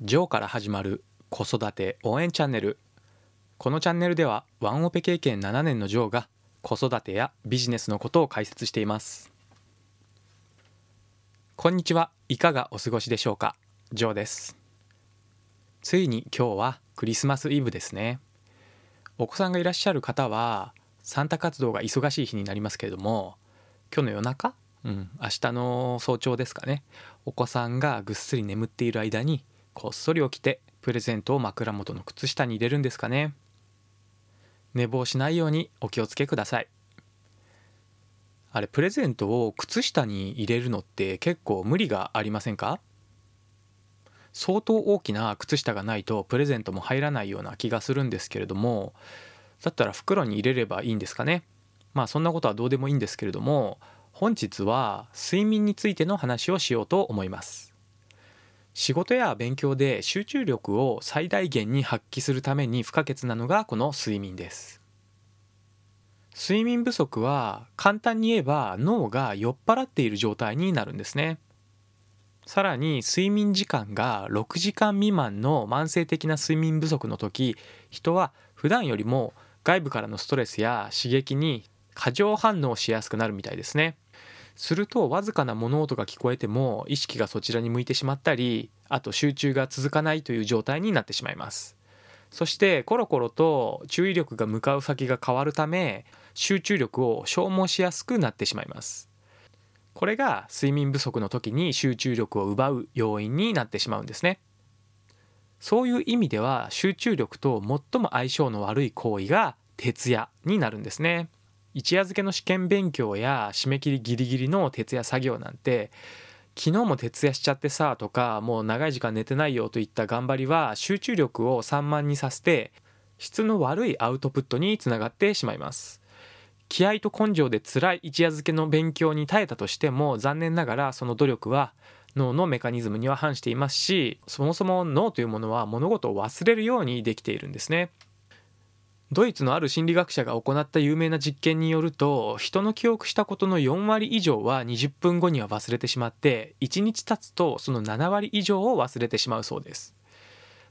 ジョーから始まる子育て応援チャンネル。このチャンネルではワンオペ経験7年のジョーが子育てやビジネスのことを解説しています。こんにちは。いかがお過ごしでしょうか？ジョーです。ついに今日はクリスマスイブですね。お子さんがいらっしゃる方はサンタ活動が忙しい日になりますけれども今日の夜中？うん、明日の早朝ですかね。お子さんがぐっすり眠っている間にこっそり起きてプレゼントを枕元の靴下に入れるんですかね。寝坊しないようにお気をつけください。あれプレゼントを靴下に入れるのって結構無理がありませんか？相当大きな靴下がないとプレゼントも入らないような気がするんですけれどもだったら袋に入れればいいんですかね？まあそんなことはどうでもいいんですけれども本日は睡眠についての話をしようと思います。仕事や勉強で集中力を最大限に発揮するために不可欠なのがこの睡眠です。睡眠不足は簡単に言えば脳が酔っ払っている状態になるんですね。さらに睡眠時間が6時間未満の慢性的な睡眠不足の時人は普段よりも外部からのストレスや刺激に過剰反応しやすくなるみたいですね。するとわずかな物音が聞こえても意識がそちらに向いてしまったりあと集中が続かないという状態になってしまいます。そしてコロコロと注意力が向かう先が変わるため集中力を消耗しやすくなってしまいます。これが睡眠不足の時に集中力を奪う要因になってしまうんですね。そういう意味では集中力と最も相性の悪い行為が徹夜になるんですね。一夜漬けの試験勉強や締め切りギリギリの徹夜作業なんて昨日も徹夜しちゃってさとかもう長い時間寝てないよといった頑張りは集中力を散漫にさせて質の悪いアウトプットにつながってしまいます。気合と根性で辛い一夜漬けの勉強に耐えたとしても残念ながらその努力は脳のメカニズムには反していますしそもそも脳というものは物事を忘れるようにできているんですね。ドイツのある心理学者が行った有名な実験によると人の記憶したことの4割以上は20分後には忘れてしまって1日経つとその7割以上を忘れてしまうそうです。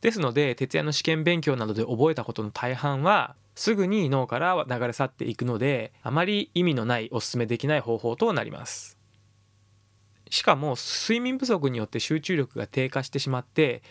ですので徹夜の試験勉強などで覚えたことの大半はすぐに脳から流れ去っていくのであまり意味のないおすすめできない方法となります。しかも睡眠不足によって集中力が低下してしまって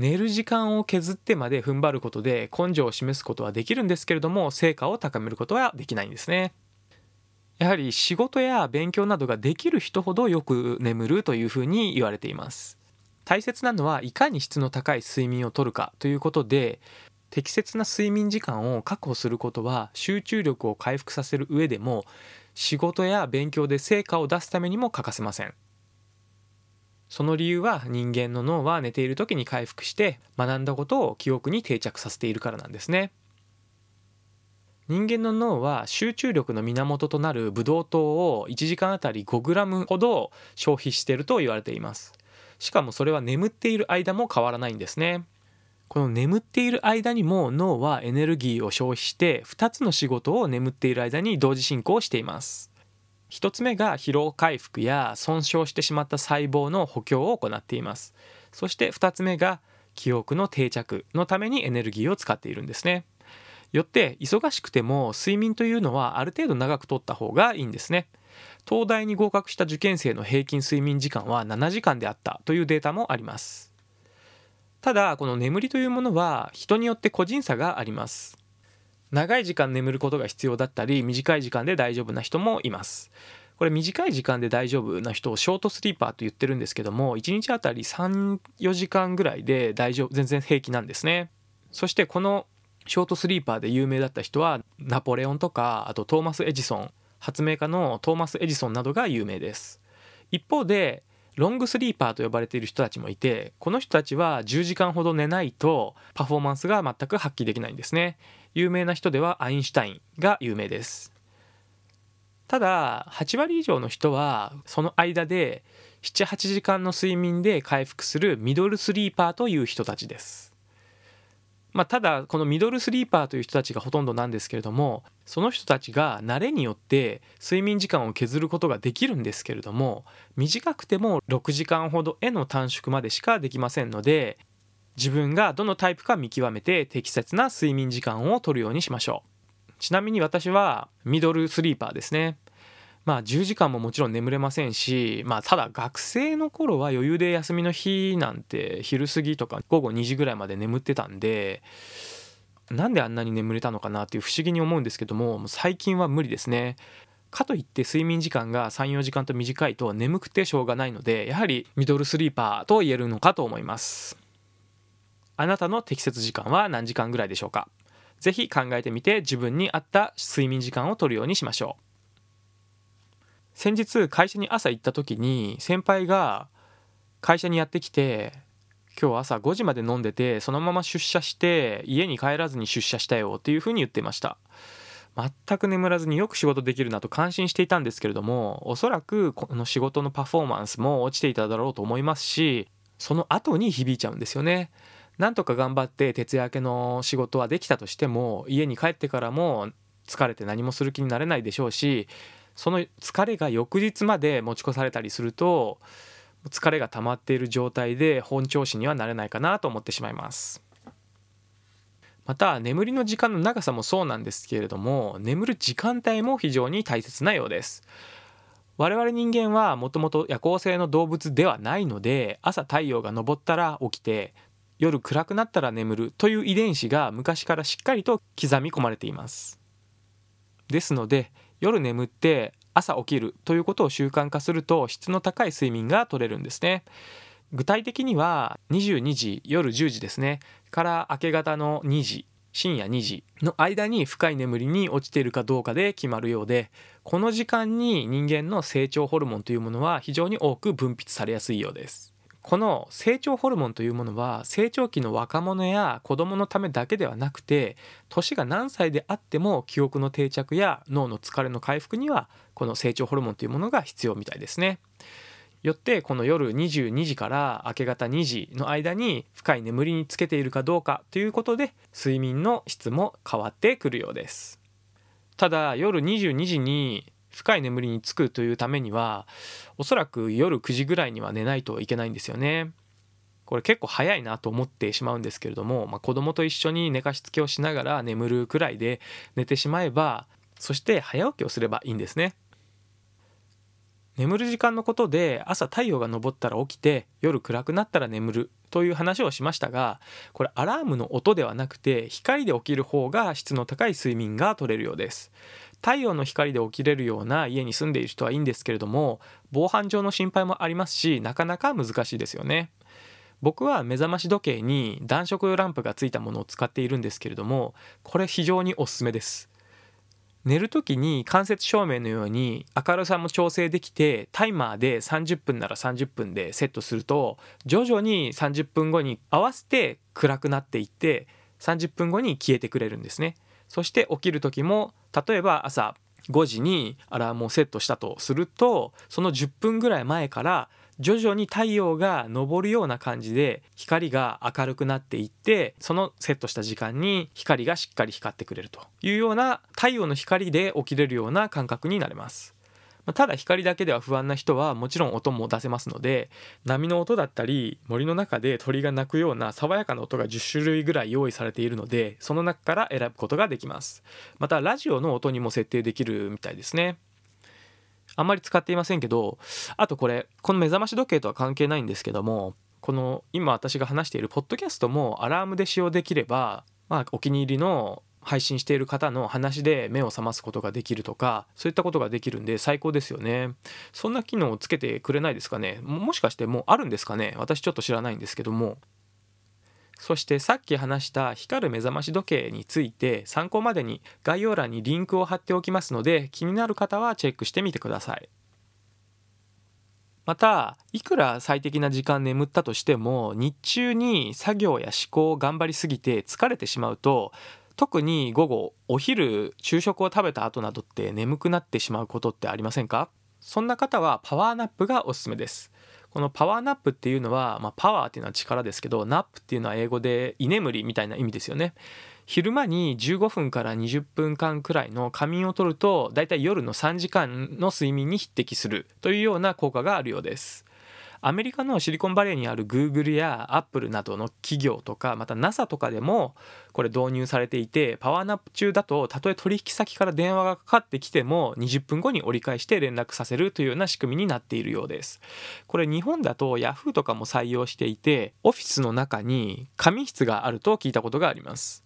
寝る時間を削ってまで踏ん張ることで根性を示すことはできるんですけれども成果を高めることはできないんですね。やはり仕事や勉強などができる人ほどよく眠るというふうに言われています。大切なのはいかに質の高い睡眠をとるかということで適切な睡眠時間を確保することは集中力を回復させる上でも仕事や勉強で成果を出すためにも欠かせません。その理由は人間の脳は寝ている時に回復して学んだことを記憶に定着させているからなんですね。人間の脳は集中力の源となるブドウ糖を1時間あたり 5g ほど消費していると言われています。しかもそれは眠っている間も変わらないんですね。この眠っている間にも脳はエネルギーを消費して2つの仕事を眠っている間に同時進行しています。1つ目が疲労回復や損傷してしまった細胞の補強を行っています。そして2つ目が記憶の定着のためにエネルギーを使っているんですね。よって忙しくても睡眠というのはある程度長くとった方がいいんですね。東大に合格した受験生の平均睡眠時間は7時間であったというデータもあります。ただこの眠りというものは人によって個人差があります。長い時間眠ることが必要だったり短い時間で大丈夫な人もいます。これ短い時間で大丈夫な人をショートスリーパーと言ってるんですけども1日あたり34時間ぐらいで大丈夫全然平気なんですね。そしてこのショートスリーパーで有名だった人はナポレオンとかあとトーマス・エジソン発明家のトーマス・エジソンなどが有名です。一方でロングスリーパーと呼ばれている人たちもいてこの人たちは10時間ほど寝ないとパフォーマンスが全く発揮できないんですね。有名な人ではアインシュタインが有名です。ただ8割以上の人はその間で78時間の睡眠で回復するミドルスリーパーという人たちです。まあ、ただこのミドルスリーパーという人たちがほとんどなんですけれどもその人たちが慣れによって睡眠時間を削ることができるんですけれども短くても6時間ほどへの短縮までしかできませんので自分がどのタイプか見極めて適切な睡眠時間をとるようにしましょう。ちなみに私はミドルスリーパーですね。まあ10時間ももちろん眠れませんしまあただ学生の頃は余裕で休みの日なんて昼過ぎとか午後2時ぐらいまで眠ってたんでなんであんなに眠れたのかなっていう不思議に思うんですけども最近は無理ですね。かといって睡眠時間が34時間と短いと眠くてしょうがないのでやはりミドルスリーパーと言えるのかと思います。あなたの適切時間は何時間ぐらいでしょうか？ぜひ考えてみて自分に合った睡眠時間を取るようにしましょう。先日会社に朝行った時に先輩が会社にやってきて今日朝5時まで飲んでてそのまま出社して家に帰らずに出社したよっていうふうに言ってました。全く眠らずによく仕事できるなと感心していたんですけれどもおそらくこの仕事のパフォーマンスも落ちていただろうと思いますしその後に響いちゃうんですよね。なんとか頑張って徹夜明けの仕事はできたとしても家に帰ってからも疲れて何もする気になれないでしょうしその疲れが翌日まで持ち越されたりすると疲れが溜まっている状態で本調子にはなれないかなと思ってしまいます。また眠りの時間の長さもそうなんですけれども眠る時間帯も非常に大切なようです。我々人間はもともと夜行性の動物ではないので朝太陽が昇ったら起きて夜暗くなったら眠るという遺伝子が昔からしっかりと刻み込まれています。ですので夜眠って朝起きるということを習慣化すると質の高い睡眠が取れるんですね。具体的には22時夜10時ですね。から明け方の2時深夜2時の間に深い眠りに落ちているかどうかで決まるようでこの時間に人間の成長ホルモンというものは非常に多く分泌されやすいようです。この成長ホルモンというものは成長期の若者や子供のためだけではなくて年が何歳であっても記憶の定着や脳の疲れの回復にはこの成長ホルモンというものが必要みたいですね。よってこの夜22時から明け方2時の間に深い眠りにつけているかどうかということで睡眠の質も変わってくるようです。ただ夜22時に深い眠りにつくというためにはおそらく夜9時ぐらいには寝ないといけないんですよね。これ結構早いなと思ってしまうんですけれども、まあ、子供と一緒に寝かしつけをしながら眠るくらいで寝てしまえばそして早起きをすればいいんですね。眠る時間のことで朝太陽が昇ったら起きて夜暗くなったら眠るという話をしましたがこれアラームの音ではなくて光で起きる方が質の高い睡眠が取れるようです太陽の光で起きれるような家に住んでいる人はいいんですけれども防犯上の心配もありますしなかなか難しいですよね。僕は目覚まし時計に暖色ランプがついたものを使っているんですけれどもこれ非常におすすめです。寝る時に間接照明のように明るさも調整できてタイマーで30分なら30分でセットすると徐々に30分後に合わせて暗くなっていって30分後に消えてくれるんですね。そして起きる時も例えば朝5時にアラームをセットしたとするとその10分ぐらい前から徐々に太陽が昇るような感じで光が明るくなっていってそのセットした時間に光がしっかり光ってくれるというような太陽の光で起きれるような感覚になれます。まただ光だけでは不安な人はもちろん音も出せますので波の音だったり森の中で鳥が鳴くような爽やかな音が10種類ぐらい用意されているのでその中から選ぶことができます。またラジオの音にも設定できるみたいですね。あんまり使っていませんけどあとこれこの目覚まし時計とは関係ないんですけどもこの今私が話しているポッドキャストもアラームで使用できればまあお気に入りの配信している方の話で目を覚ますことができるとかそういったことができるんで最高ですよね。そんな機能をつけてくれないですかね。もしかしてもうあるんですかね？私ちょっと知らないんですけども。そしてさっき話した光る目覚まし時計について参考までに概要欄にリンクを貼っておきますので気になる方はチェックしてみてください。またいくら最適な時間眠ったとしても日中に作業や思考を頑張りすぎて疲れてしまうと特に午後お昼昼食を食べた後などって眠くなってしまうことってありませんか？そんな方はパワーナップがおすすめです。このパワー nap っていうのは、まあ、パワーっていうのは力ですけどナップっていうのは英語で居眠りみたいな意味ですよね。昼間に15分から20分間くらいの仮眠をとるとだいたい夜の3時間の睡眠に匹敵するというような効果があるようです。アメリカのシリコンバレーにある Google や Apple などの企業とかまた NASA とかでもこれ導入されていてパワーナップ中だとたとえ取引先から電話がかかってきても20分後に折り返して連絡させるというような仕組みになっているようです。これ日本だと Yahoo とかも採用していてオフィスの中に仮眠室があると聞いたことがあります。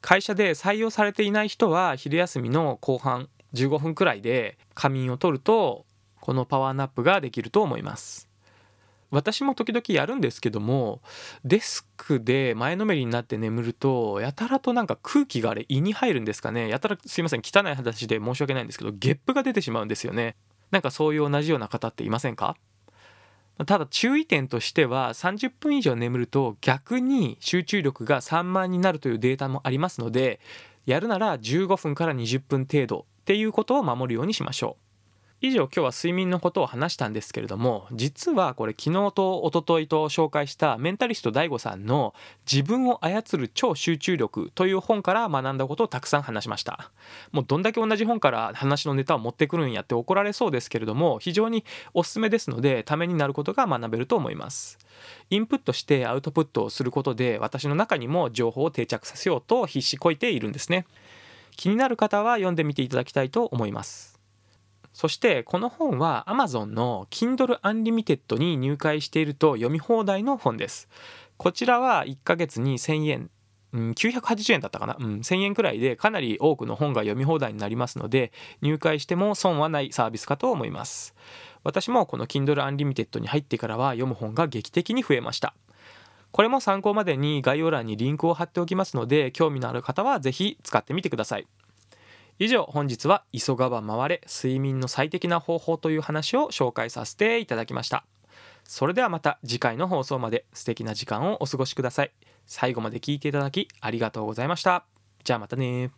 会社で採用されていない人は昼休みの後半15分くらいで仮眠を取るとこのパワーナップができると思います。私も時々やるんですけどもデスクで前のめりになって眠るとやたらとなんか空気があれ胃に入るんですかね。やたらすいません汚い話で申し訳ないんですけどゲップが出てしまうんですよね。なんかそういう同じような方っていませんか？ただ注意点としては30分以上眠ると逆に集中力が散漫になるというデータもありますのでやるなら15分から20分程度っていうことを守るようにしましょう。以上今日は睡眠のことを話したんですけれども実はこれ昨日と一昨日と紹介したメンタリスト DAIGO さんの「自分を操る超集中力」という本から学んだことをたくさん話しました。もうどんだけ同じ本から話のネタを持ってくるんやって怒られそうですけれども非常におすすめですのでためになることが学べると思います。インプットしてアウトプットをすることで私の中にも情報を定着させようと必死こいているんですね。気になる方は読んでみていただきたいと思います。そしてこの本は Amazon の Kindle Unlimited に入会していると読み放題の本です。こちらは1ヶ月に1000円、うん、980円だったかな、うん、1000円くらいでかなり多くの本が読み放題になりますので入会しても損はないサービスかと思います。私もこの Kindle Unlimited に入ってからは読む本が劇的に増えました。これも参考までに概要欄にリンクを貼っておきますので興味のある方は是非使ってみてください。以上本日は急がば回れ睡眠の最適な方法という話を紹介させていただきました。それではまた次回の放送まで素敵な時間をお過ごしください。最後まで聞いていただきありがとうございました。じゃあまたね